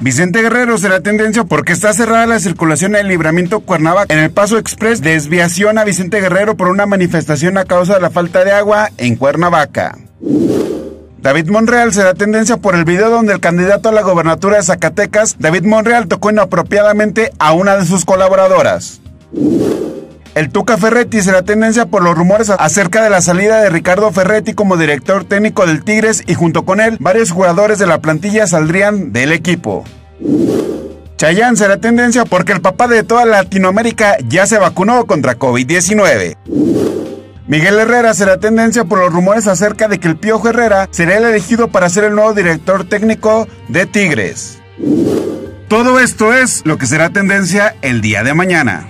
Vicente Guerrero será tendencia porque está cerrada la circulación en el libramiento Cuernavaca en el paso express desviación a Vicente Guerrero por una manifestación a causa de la falta de agua en Cuernavaca. David Monreal será tendencia por el video donde el candidato a la gobernatura de Zacatecas, David Monreal, tocó inapropiadamente a una de sus colaboradoras. El Tuca Ferretti será tendencia por los rumores acerca de la salida de Ricardo Ferretti como director técnico del Tigres y junto con él varios jugadores de la plantilla saldrían del equipo. Chayán será tendencia porque el papá de toda Latinoamérica ya se vacunó contra COVID-19. Miguel Herrera será tendencia por los rumores acerca de que el Piojo Herrera será el elegido para ser el nuevo director técnico de Tigres. Todo esto es lo que será tendencia el día de mañana.